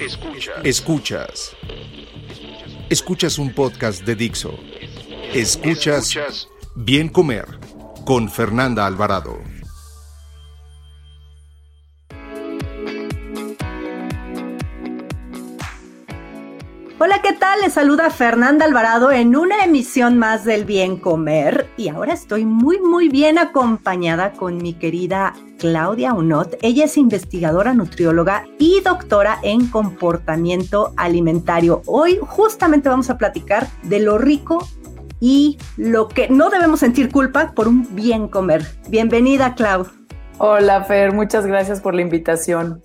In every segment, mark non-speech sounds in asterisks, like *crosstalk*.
Escuchas. Escuchas. Escuchas un podcast de Dixo. Escuchas Bien Comer con Fernanda Alvarado. Hola, ¿qué tal? Les saluda Fernanda Alvarado en una emisión más del Bien Comer y ahora estoy muy, muy bien acompañada con mi querida Claudia Unot. Ella es investigadora nutrióloga y doctora en comportamiento alimentario. Hoy justamente vamos a platicar de lo rico y lo que no debemos sentir culpa por un bien comer. Bienvenida, Clau. Hola, Fer, muchas gracias por la invitación.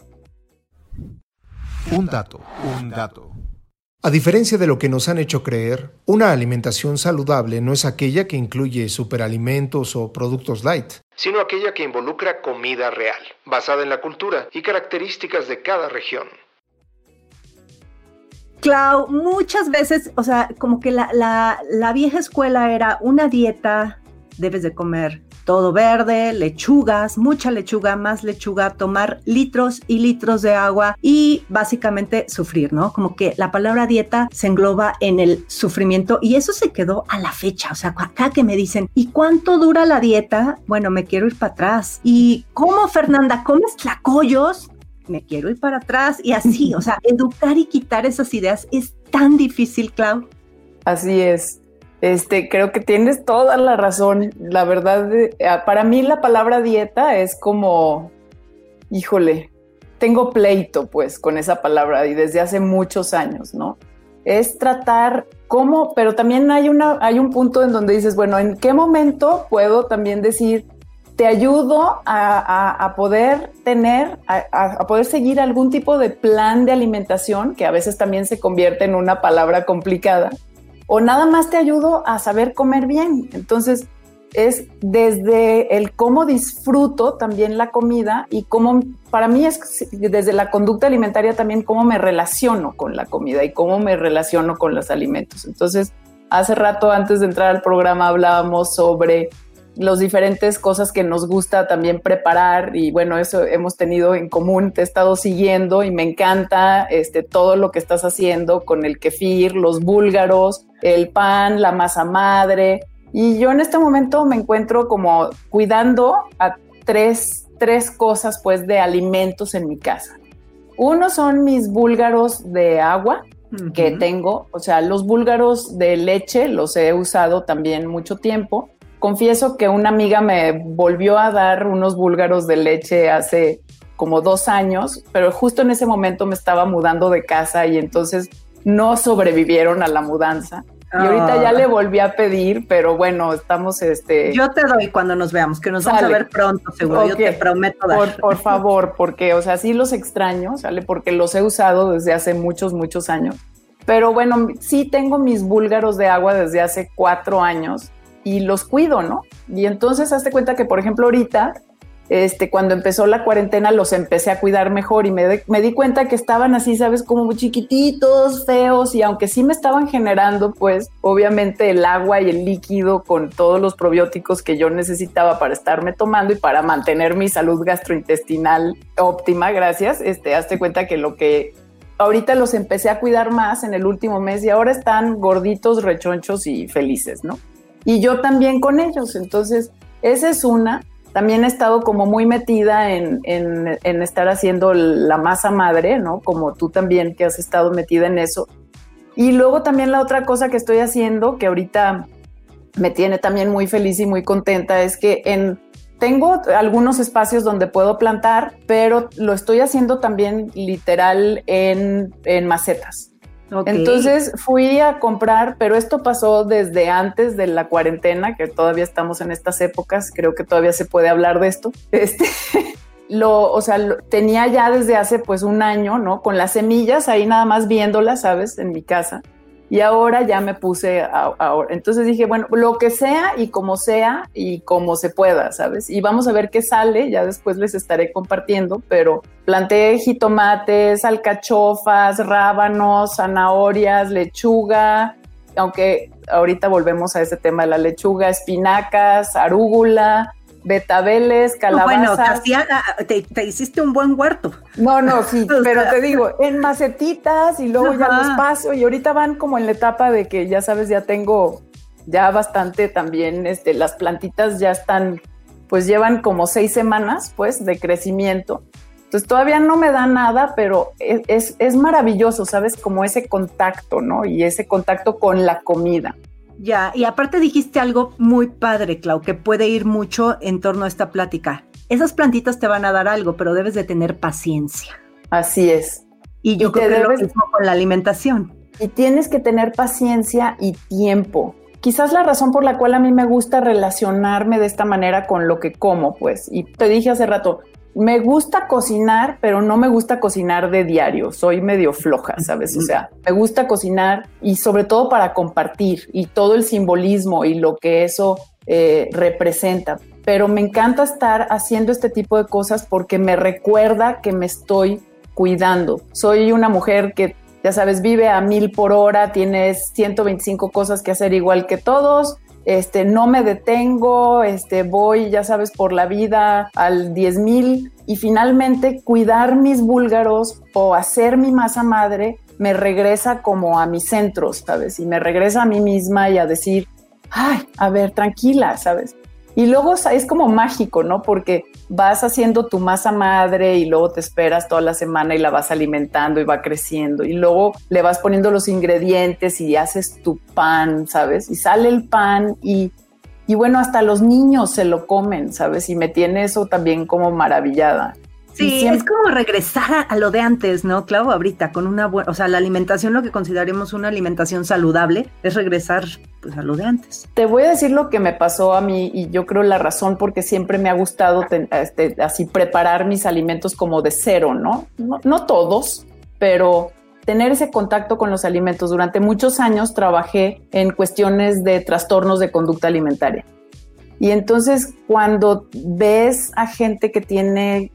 Un dato, un dato. A diferencia de lo que nos han hecho creer, una alimentación saludable no es aquella que incluye superalimentos o productos light, sino aquella que involucra comida real, basada en la cultura y características de cada región. Clau, muchas veces, o sea, como que la, la, vieja escuela era una dieta, debes de comer todo verde, lechugas, mucha lechuga, más lechuga, tomar litros y litros de agua y básicamente sufrir, ¿no? Como que la palabra dieta se engloba en el sufrimiento y eso se quedó a la fecha. O sea, acá que me dicen, ¿y cuánto dura la dieta? Bueno, me quiero ir para atrás. ¿Y cómo, Fernanda? ¿Comes tlacoyos? me quiero ir para atrás y así, *laughs* o sea, educar y quitar esas ideas es tan difícil, Clau. Así es. Este, creo que tienes toda la razón. La verdad, eh, para mí la palabra dieta es como, híjole, tengo pleito pues con esa palabra y desde hace muchos años, ¿no? Es tratar cómo, pero también hay, una, hay un punto en donde dices, bueno, ¿en qué momento puedo también decir, te ayudo a, poder tener, a, poder seguir algún tipo de plan de alimentación, que a veces también se convierte en una palabra complicada, o nada más te ayudo a saber comer bien. Entonces, es desde el cómo disfruto también la comida y cómo, para mí es desde la conducta alimentaria también cómo me relaciono con la comida y cómo me relaciono con los alimentos. Entonces, hace rato antes de entrar al programa hablábamos sobre los diferentes cosas que nos gusta también preparar y bueno, eso hemos tenido en común, te he estado siguiendo y me encanta este, todo lo que estás haciendo con el kefir, los búlgaros, el pan, la masa madre. Y yo en este momento me encuentro como cuidando a tres, tres cosas pues de alimentos en mi casa. Uno son mis búlgaros de agua, que tengo, o sea, los búlgaros de leche los he usado también mucho tiempo confieso que una amiga me volvió a dar unos búlgaros de leche hace como dos años, pero justo en ese momento me estaba mudando de casa y entonces no sobrevivieron a la mudanza. Y ahorita ya le ah. volví a pedir, pero bueno, estamos este. Yo te doy cuando nos veamos, que nos vamos a ver pronto, seguro. Yo te prometo dar. Por, por, *laughs* favor, porque, o sea, sí los extraño, ¿sale? Porque los he usado desde hace muchos, muchos años. Pero bueno, sí tengo mis búlgaros de agua desde hace cuatro años y los cuido, ¿no? Y entonces hazte cuenta que, por ejemplo, ahorita, este, cuando empezó la cuarentena, los empecé a cuidar mejor y me, di cuenta que estaban así, ¿sabes? Como muy chiquititos, feos, y aunque sí me estaban generando, pues, obviamente el agua y el líquido con todos los probióticos que yo necesitaba para estarme tomando y para mantener mi salud gastrointestinal óptima, gracias, este, hazte cuenta que lo que ahorita los empecé a cuidar más en el último mes y ahora están gorditos, rechonchos y felices, ¿no? Y yo también con ellos. Entonces, esa es una. También he estado como muy metida en, en, estar haciendo la masa madre, ¿no? Como tú también que has estado metida en eso. Y luego también la otra cosa que estoy haciendo, que ahorita me tiene también muy feliz y muy contenta, es que en, tengo algunos espacios donde puedo plantar, pero lo estoy haciendo también literal en, en macetas. Entonces fui a comprar, pero esto pasó desde antes de la cuarentena, que todavía estamos en estas épocas, creo que todavía se puede hablar de esto. *laughs* Este, lo, o sea, tenía ya desde hace pues un año, ¿no? Con las semillas ahí nada más viéndolas, ¿sabes? En mi casa. Y ahora ya me puse. Entonces dije, bueno, lo que sea y como sea y como se pueda, ¿sabes? Y vamos a ver qué sale, ya después les estaré compartiendo, pero planté jitomates, alcachofas, rábanos, zanahorias, lechuga, aunque ahorita volvemos a ese tema de la lechuga, espinacas, arúgula, betabeles, calabaza. Bueno, te, te, hiciste un buen huerto. No, no, sí, *laughs* pero te digo, en macetitas y luego ya los paso y ahorita van como en la etapa de que ya sabes, ya tengo ya bastante también, este, las plantitas ya están, pues llevan como seis semanas, pues, de crecimiento. Entonces todavía no me da nada, pero es, es, es maravilloso, ¿sabes? Como ese contacto, ¿no? Y ese contacto con la comida. Ya, y aparte dijiste algo muy padre, Clau, que puede ir mucho en torno a esta plática. Esas plantitas te van a dar algo, pero debes de tener paciencia. Así es. Y yo creo que lo mismo con la alimentación. Y tienes que tener paciencia y tiempo. Quizás la razón por la cual a mí me gusta relacionarme de esta manera con lo que como, pues, y te dije hace rato, me gusta cocinar, pero no me gusta cocinar de diario. Soy medio floja, ¿sabes? O sea, me gusta cocinar y sobre todo para compartir y todo el simbolismo y lo que eso eh, representa. Pero me encanta estar haciendo este tipo de cosas porque me recuerda que me estoy cuidando. Soy una mujer que, ya sabes, vive a mil por hora, tienes 125 cosas que hacer igual que todos este, no me detengo, este, voy, ya sabes, por la vida al 10 mil y finalmente cuidar mis búlgaros o hacer mi masa madre me regresa como a mi centro, ¿sabes? Y me regresa a mí misma y a decir, ay, a ver, tranquila, ¿sabes? Y luego es como mágico, ¿no? Porque vas haciendo tu masa madre y luego te esperas toda la semana y la vas alimentando y va creciendo. Y luego le vas poniendo los ingredientes y haces tu pan, ¿sabes? Y sale el pan y, y bueno, hasta los niños se lo comen, ¿sabes? Y me tiene eso también como maravillada. Sí, es como regresar a, lo de antes, ¿no? Claro, ahorita con una buena, o sea, la alimentación, lo que consideremos una alimentación saludable, es regresar pues a lo de antes. Te voy a decir lo que me pasó a mí y yo creo la razón porque siempre me ha gustado este, así preparar mis alimentos como de cero, ¿no? ¿no? No todos, pero tener ese contacto con los alimentos. Durante muchos años trabajé en cuestiones de trastornos de conducta alimentaria. Y entonces cuando ves a gente que tiene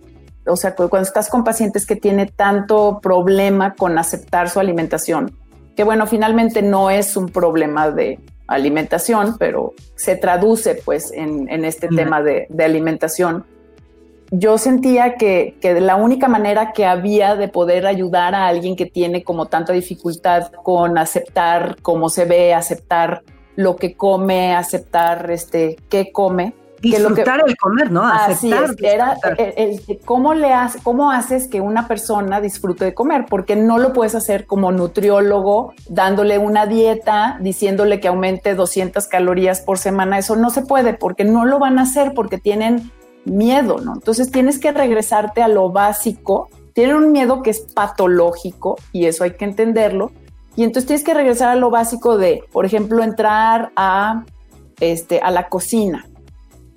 o sea, cuando estás con pacientes que tiene tanto problema con aceptar su alimentación, que bueno, finalmente no es un problema de alimentación, pero se traduce pues en, este tema de, alimentación. Yo sentía que, que la única manera que había de poder ayudar a alguien que tiene como tanta dificultad con aceptar cómo se ve, aceptar lo que come, aceptar este, qué come, disfrutar el comer, ¿no? Así es, era el, cómo le hace, cómo haces que una persona disfrute de comer, porque no lo puedes hacer como nutriólogo dándole una dieta, diciéndole que aumente 200 calorías por semana, eso no se puede porque no lo van a hacer porque tienen miedo, ¿no? Entonces tienes que regresarte a lo básico. Tienen un miedo que es patológico y eso hay que entenderlo. Y entonces tienes que regresar a lo básico de, por ejemplo, entrar a este a la cocina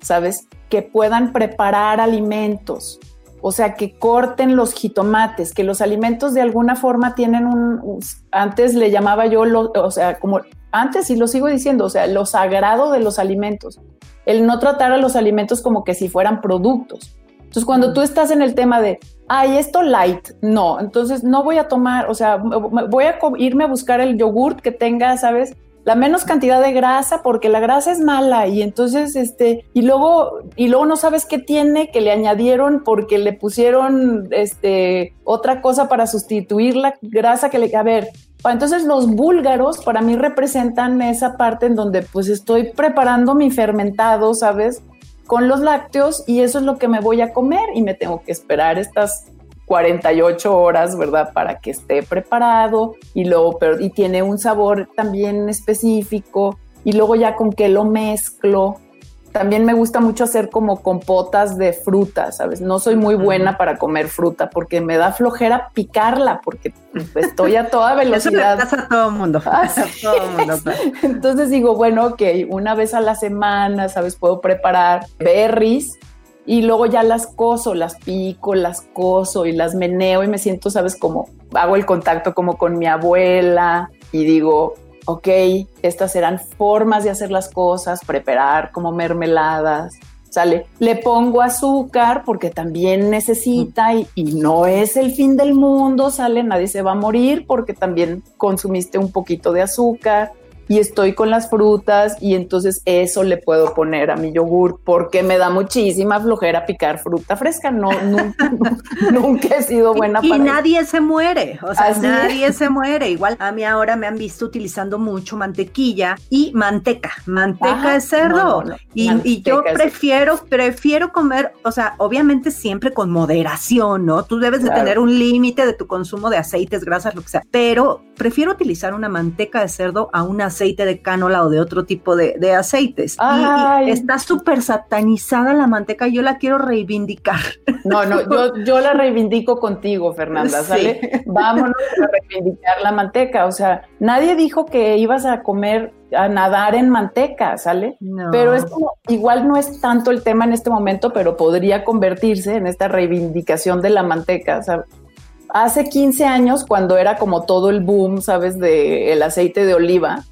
¿sabes? Que puedan preparar alimentos, o sea, que corten los jitomates, que los alimentos de alguna forma tienen un, antes le llamaba yo, o sea, como antes y lo sigo diciendo, o sea, lo sagrado de los alimentos, el no tratar a los alimentos como que si fueran productos. Entonces, cuando tú estás en el tema de, ay, esto light, no, entonces no voy a tomar, o sea, voy a irme a buscar el yogurt que tenga, ¿sabes? La menos cantidad de grasa porque la grasa es mala y entonces este y luego y luego no sabes qué tiene que le añadieron porque le pusieron este otra cosa para sustituir la grasa que le a ver entonces los búlgaros para mí representan esa parte en donde pues estoy preparando mi fermentado sabes con los lácteos y eso es lo que me voy a comer y me tengo que esperar estas 48 horas, ¿verdad? Para que esté preparado y luego, pero, y tiene un sabor también específico y luego ya con qué lo mezclo. También me gusta mucho hacer como compotas de fruta, ¿sabes? No soy muy buena para comer fruta porque me da flojera picarla porque estoy a toda *laughs* velocidad. Eso a todo el mundo. Ah, *laughs* todo mundo Entonces digo, bueno, ok, una vez a la semana, ¿sabes? Puedo preparar berries y luego ya las coso, las pico, las coso y las meneo y me siento, sabes, como hago el contacto como con mi abuela y digo, ok, estas serán formas de hacer las cosas, preparar como mermeladas, sale. Le pongo azúcar porque también necesita y, y, no es el fin del mundo, sale, nadie se va a morir porque también consumiste un poquito de azúcar y estoy con las frutas y entonces eso le puedo poner a mi yogur porque me da muchísima flojera picar fruta fresca. No, *laughs* nunca, nunca he sido buena y, para Y nadie se muere, o sea, nadie se muere. Igual a mí ahora me han visto utilizando mucho mantequilla y manteca, manteca de cerdo. y, y, yo prefiero, prefiero comer, o sea, obviamente siempre con moderación, ¿no? Tú debes de tener un límite de tu consumo de aceites, grasas, lo que sea, pero prefiero utilizar una manteca de cerdo a una aceite de cánola o de otro tipo de, de aceites. Y, y, está súper satanizada la manteca, yo la quiero reivindicar. No, no, *laughs* yo, yo la reivindico contigo, Fernanda, ¿sale? Sí. Vámonos a reivindicar la manteca. O sea, nadie dijo que ibas a comer a nadar en manteca, ¿sale? No. Pero es como, igual no es tanto el tema en este momento, pero podría convertirse en esta reivindicación de la manteca, ¿sabes? Hace 15 años, cuando era como todo el boom, ¿sabes? De el aceite de oliva,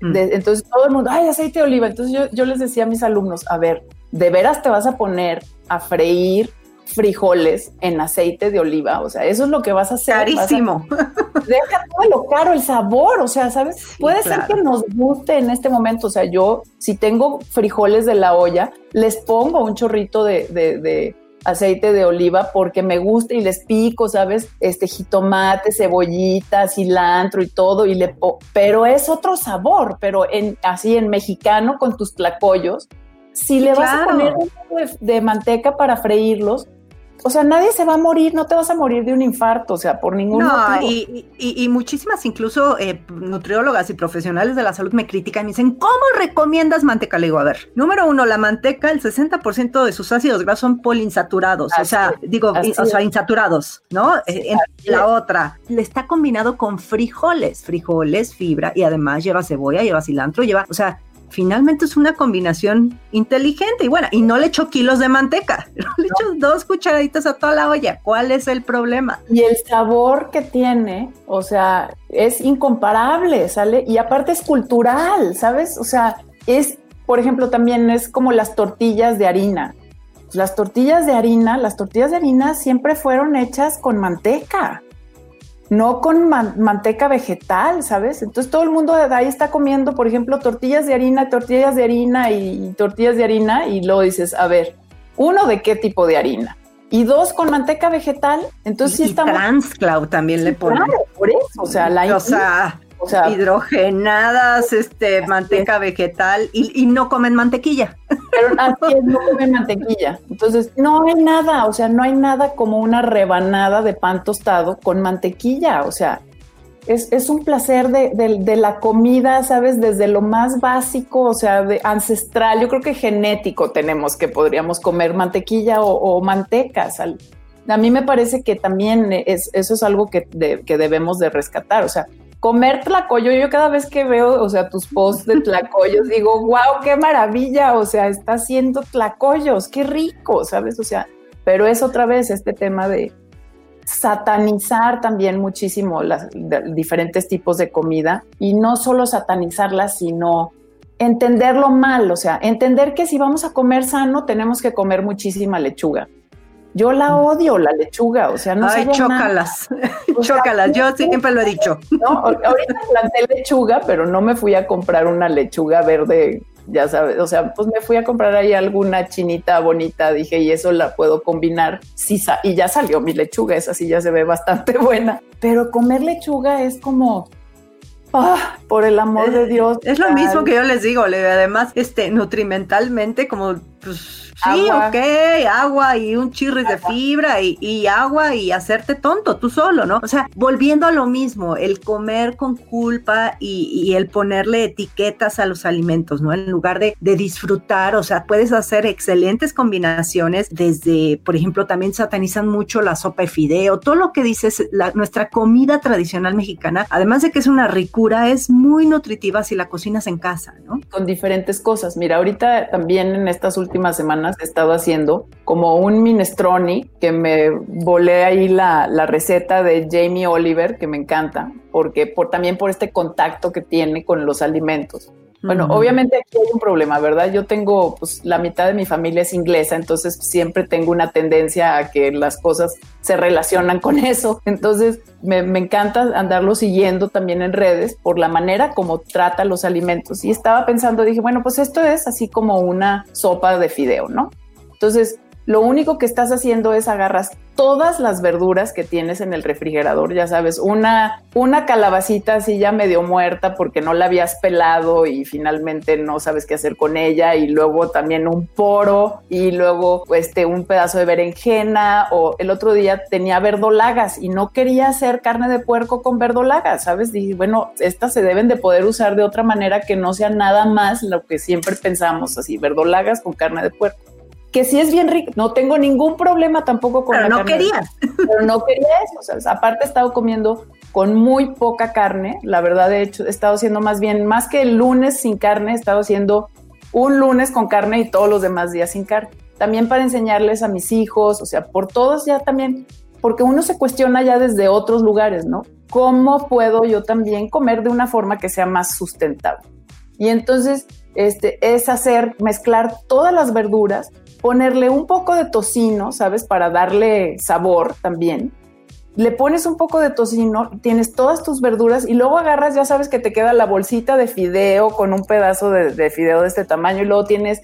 de, entonces todo el mundo, ay, aceite de oliva. Entonces yo, yo les decía a mis alumnos, a ver, ¿de veras te vas a poner a freír frijoles en aceite de oliva? O sea, eso es lo que vas a hacer. Carísimo. A, *laughs* deja todo lo caro, el sabor. O sea, ¿sabes? Sí, Puede claro. ser que nos guste en este momento. O sea, yo, si tengo frijoles de la olla, les pongo un chorrito de, de, de aceite de oliva porque me gusta y les pico, ¿sabes? Este jitomate, cebollita, cilantro y todo, y le pero es otro sabor, pero en, así en mexicano con tus tlacoyos, si le vas a poner un poco de, de manteca para freírlos, o sea, nadie se va a morir, no te vas a morir de un infarto, o sea, por ningún no, motivo. Y, y, y muchísimas, incluso eh, nutriólogas y profesionales de la salud me critican y me dicen, ¿cómo recomiendas manteca? Le digo, a ver, número uno, la manteca, el 60% de sus ácidos grasos son poliinsaturados, así o sea, digo, o sea, insaturados, ¿no? En la otra, le está combinado con frijoles, frijoles, fibra y además lleva cebolla, lleva cilantro, lleva, o sea, finalmente es una combinación inteligente y buena. Y no le echo kilos de manteca, *laughs* le no. echo dos cucharaditas a toda la olla. ¿Cuál es el problema? Y el sabor que tiene, o sea, es incomparable, ¿sale? Y aparte es cultural, ¿sabes? O sea, es, por ejemplo, también es como las tortillas de harina. Las tortillas de harina, las tortillas de harina siempre fueron hechas con manteca no con man manteca vegetal, ¿sabes? Entonces todo el mundo de ahí está comiendo, por ejemplo, tortillas de harina, tortillas de harina y, y tortillas de harina y luego dices, a ver, uno de qué tipo de harina y dos con manteca vegetal, entonces y, sí estamos... trans, Clau, también le ponen. Claro, por eso, o sea, la... O sea, o sea, hidrogenadas, este, manteca vegetal y, y, no comen mantequilla. Pero *laughs* así es, no comen mantequilla. Entonces, no hay nada, o sea, no hay nada como una rebanada de pan tostado con mantequilla, o sea, es, es un placer de, de, de, la comida, ¿sabes? Desde lo más básico, o sea, de ancestral, yo creo que genético tenemos que podríamos comer mantequilla o, o manteca, ¿sale? A mí me parece que también es, eso es algo que, de, que debemos de rescatar, o sea, comer tlacoyo, yo cada vez que veo, o sea, tus posts de tlacoyos, digo, wow, qué maravilla, o sea, está haciendo tlacoyos, qué rico, ¿sabes? O sea, pero es otra vez este tema de satanizar también muchísimo las diferentes tipos de comida y no solo satanizarlas, sino entenderlo mal, o sea, entender que si vamos a comer sano, tenemos que comer muchísima lechuga. Yo la odio, la lechuga, o sea, no Ay, chócalas, *laughs* chócalas, yo siempre lo he dicho. No, ahorita planté lechuga, pero no me fui a comprar una lechuga verde, ya sabes, o sea, pues me fui a comprar ahí alguna chinita bonita, dije, y eso la puedo combinar, sí, y ya salió mi lechuga, esa sí ya se ve bastante *laughs* buena, pero comer lechuga es como, Ah, por el amor de Dios. Es lo mismo que yo les digo, además, este, nutrimentalmente, como, pues, sí, agua. ok, agua y un chirris de fibra y, y, agua y hacerte tonto tú solo, ¿no? O sea, volviendo a lo mismo, el comer con culpa y, y el ponerle etiquetas a los alimentos, ¿no? En lugar de, de, disfrutar, o sea, puedes hacer excelentes combinaciones desde, por ejemplo, también satanizan mucho la sopa de fideo, todo lo que dices, la, nuestra comida tradicional mexicana, además de que es una ricura, es muy nutritiva si la cocinas en casa, ¿no? Con diferentes cosas. Mira, ahorita también en estas últimas últimas semanas he estado haciendo como un minestrone que me volé ahí la, la receta de Jamie Oliver, que me encanta, porque por, también por este contacto que tiene con los alimentos. Bueno, obviamente aquí hay un problema, ¿verdad? Yo tengo, pues la mitad de mi familia es inglesa, entonces siempre tengo una tendencia a que las cosas se relacionan con *laughs* eso. Entonces me, encanta andarlo siguiendo también en redes por la manera como trata los alimentos. Y estaba pensando, dije, bueno, pues esto es así como una sopa de fideo, ¿no? Entonces, lo único que estás haciendo es agarras todas las verduras que tienes en el refrigerador, ya sabes, una, una calabacita así ya medio muerta porque no la habías pelado y finalmente no sabes qué hacer con ella y luego también un poro y luego este un pedazo de berenjena o el otro día tenía verdolagas y no quería hacer carne de puerco con verdolagas, ¿sabes? Dije, bueno, estas se deben de poder usar de otra manera que no sea nada más lo que siempre pensamos así, verdolagas con carne de puerco que sí es bien rico. No tengo ningún problema tampoco con pero no quería. Pero no quería eso. O sea, aparte he estado comiendo con muy poca carne. La verdad, de hecho, he estado haciendo más bien, más que el lunes sin carne, he estado haciendo un lunes con carne y todos los demás días sin carne. También para enseñarles a mis hijos, o sea, por todos ya también, porque uno se cuestiona ya desde otros lugares, ¿no? ¿Cómo puedo yo también comer de una forma que sea más sustentable? Y entonces, este, es hacer, mezclar todas las verduras ponerle un poco de tocino, ¿sabes? Para darle sabor también. Le pones un poco de tocino, tienes todas tus verduras y luego agarras, ya sabes que te queda la bolsita de fideo con un pedazo de, fideo de este tamaño y luego tienes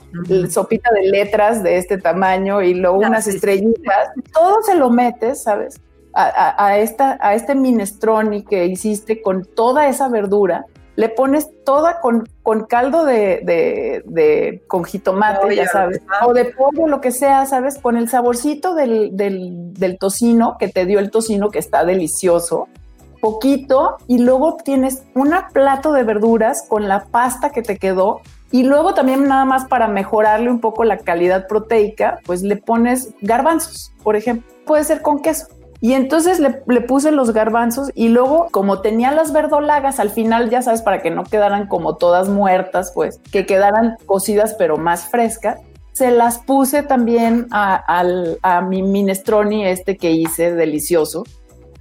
sopita de letras de este tamaño y luego unas estrellitas. Todo se lo metes, ¿sabes? A, esta, a este minestrone que hiciste con toda esa verdura le pones toda con, con caldo de, de, de con jitomate, ya sabes, o de pollo, lo que sea, ¿sabes? Con el saborcito del, del, del tocino que te dio el tocino, que está delicioso, poquito, y luego tienes un plato de verduras con la pasta que te quedó, y luego también nada más para mejorarle un poco la calidad proteica, pues le pones garbanzos, por ejemplo, puede ser con queso. Y entonces le, puse los garbanzos y luego, como tenía las verdolagas, al final, ya sabes, para que no quedaran como todas muertas, pues, que quedaran cocidas pero más frescas, se las puse también a, mi minestrone este que hice, delicioso.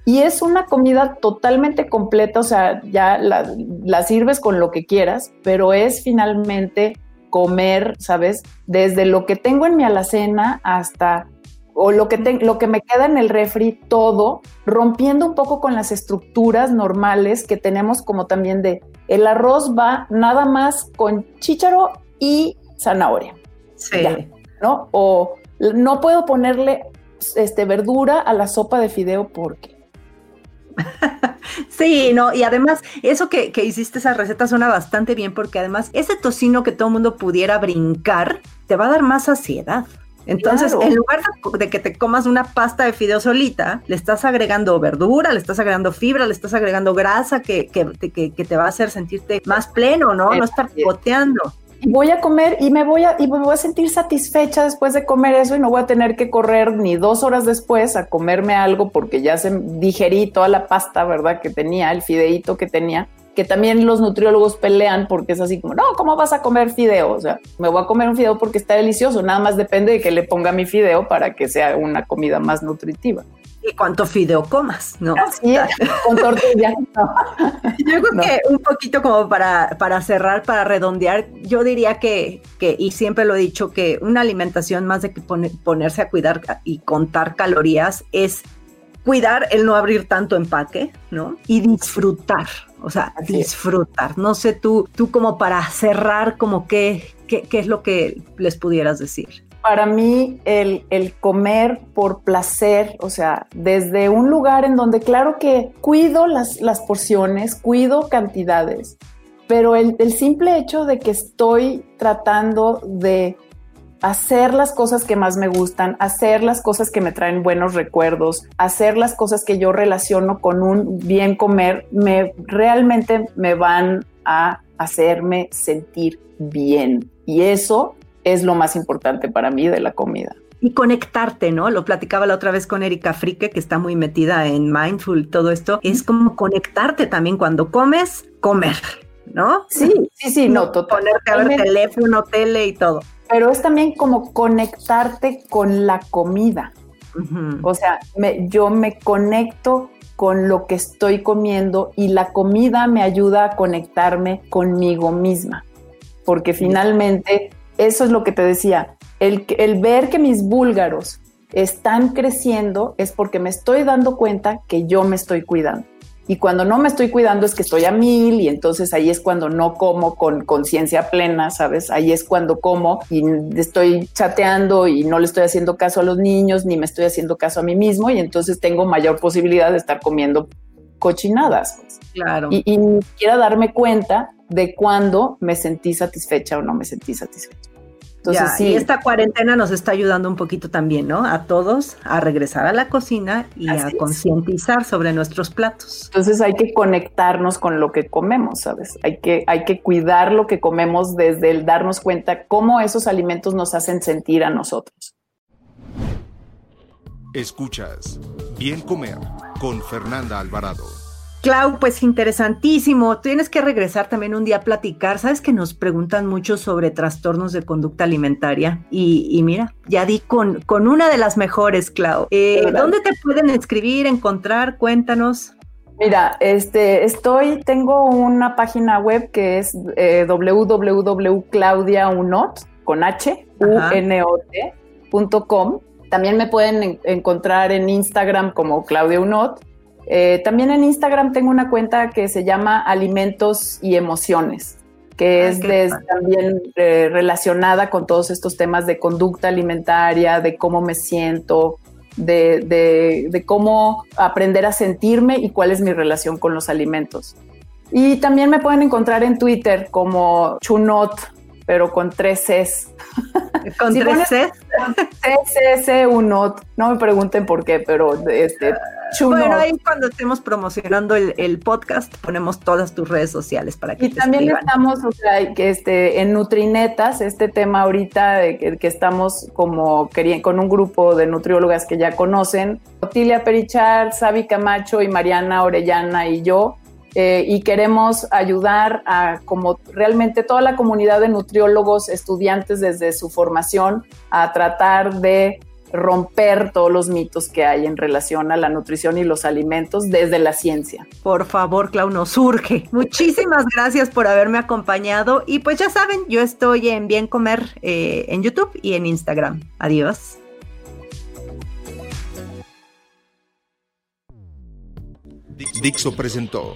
Y es una comida totalmente completa, o sea, ya la, la sirves con lo que quieras, pero es finalmente comer, ¿sabes? Desde lo que tengo en mi alacena hasta o lo que, lo que me queda en el refri, todo, rompiendo un poco con las estructuras normales que tenemos como también de el arroz va nada más con chícharo y zanahoria. Sí. ¿No? O no puedo ponerle este, verdura a la sopa de fideo porque. *laughs* Sí, no, y además, eso que, que, hiciste esa receta suena bastante bien porque además ese tocino que todo el mundo pudiera brincar te va a dar más saciedad. Entonces, en lugar de que te comas una pasta de fideo solita, le estás agregando verdura, le estás agregando fibra, le estás agregando grasa que, que, que, te va a hacer sentirte más pleno, ¿no? No estar picoteando. Voy a comer y me voy a, y me voy a sentir satisfecha después de comer eso y no voy a tener que correr ni dos horas después a comerme algo porque ya se digerí toda la pasta, ¿verdad? Que tenía, el fideíto que tenía que también los nutriólogos pelean porque es así como, no, ¿cómo vas a comer fideo? O sea, me voy a comer un fideo porque está delicioso, nada más depende de que le ponga mi fideo para que sea una comida más nutritiva. Y cuánto fideo comas, ¿no? Así con tortilla. *laughs* Yo creo que un poquito como para, para cerrar, para redondear, yo diría que, que, y siempre lo he dicho, que una alimentación más de que ponerse a cuidar y contar calorías es cuidar el no abrir tanto empaque, ¿no? Y disfrutar, o sea, disfrutar. No sé tú, tú como para cerrar, como qué, qué, qué es lo que les pudieras decir. Para mí, el, el, comer por placer, o sea, desde un lugar en donde claro que cuido las, las porciones, cuido cantidades, pero el, el simple hecho de que estoy tratando de hacer las cosas que más me gustan, hacer las cosas que me traen buenos recuerdos, hacer las cosas que yo relaciono con un bien comer, me realmente me van a hacerme sentir bien. Y eso es lo más importante para mí de la comida. Y conectarte, ¿no? Lo platicaba la otra vez con Erika Frique, que está muy metida en mindful, todo esto. Es como conectarte también cuando comes, comer, ¿no? Sí, sí, sí, no, totalmente. Ponerte a ver teléfono, tele y todo. Pero es también como conectarte con la comida. O sea, yo me conecto con lo que estoy comiendo y la comida me ayuda a conectarme conmigo misma, porque finalmente eso es lo que te decía, el, el ver que mis búlgaros están creciendo es porque me estoy dando cuenta que yo me estoy cuidando. Y cuando no me estoy cuidando es que estoy a mil y entonces ahí es cuando no como con conciencia plena, ¿sabes? Ahí es cuando como y estoy chateando y no le estoy haciendo caso a los niños ni me estoy haciendo caso a mí mismo y entonces tengo mayor posibilidad de estar comiendo cochinadas. Pues. Claro. Y, y ni siquiera darme cuenta de cuándo me sentí satisfecha o no me sentí satisfecha. Y esta cuarentena nos está ayudando un poquito también, ¿no? A todos a regresar a la cocina y a concientizar sobre nuestros platos. Entonces hay que conectarnos con lo que comemos, ¿sabes? Hay que, hay que cuidar lo que comemos desde el darnos cuenta cómo esos alimentos nos hacen sentir a nosotros. Escuchas Bien Comer con Fernanda Alvarado. Clau, pues interesantísimo. Tienes que regresar también un día a platicar. Sabes que nos preguntan mucho sobre trastornos de conducta alimentaria y, mira, ya di con, con una de las mejores, Clau. Eh, ¿Dónde te pueden escribir, encontrar? Cuéntanos. Mira, este, estoy, tengo una página web que es eh, www.claudiaunot con H, U N O T.com. También me pueden encontrar en Instagram como Claudia Unot eh, también en Instagram tengo una cuenta que se llama Alimentos y Emociones, que es también eh, relacionada con todos estos temas de conducta alimentaria, de cómo me siento, de, de, cómo aprender a sentirme y cuál es mi relación con los alimentos. Y también me pueden encontrar en Twitter como Chunot, pero con tres Cs. ¿Con tres Cs? C, Unot. No me pregunten por qué, pero este, bueno, ahí cuando estemos promocionando el, podcast, ponemos todas tus redes sociales para que Y también estamos, o sea, que este, en Nutrinetas, este tema ahorita de que, estamos como con un grupo de nutriólogas que ya conocen, Otilia Perichar, Sabi Camacho y Mariana Orellana y yo, eh, y queremos ayudar a como realmente toda la comunidad de nutriólogos, estudiantes desde su formación, a tratar de romper todos los mitos que hay en relación a la nutrición y los alimentos desde la ciencia. Por favor, Clau, nos surge. Muchísimas *laughs* gracias por haberme acompañado y pues ya saben, yo estoy en Bien Comer eh, en YouTube y en Instagram. Adiós. Dixo presentó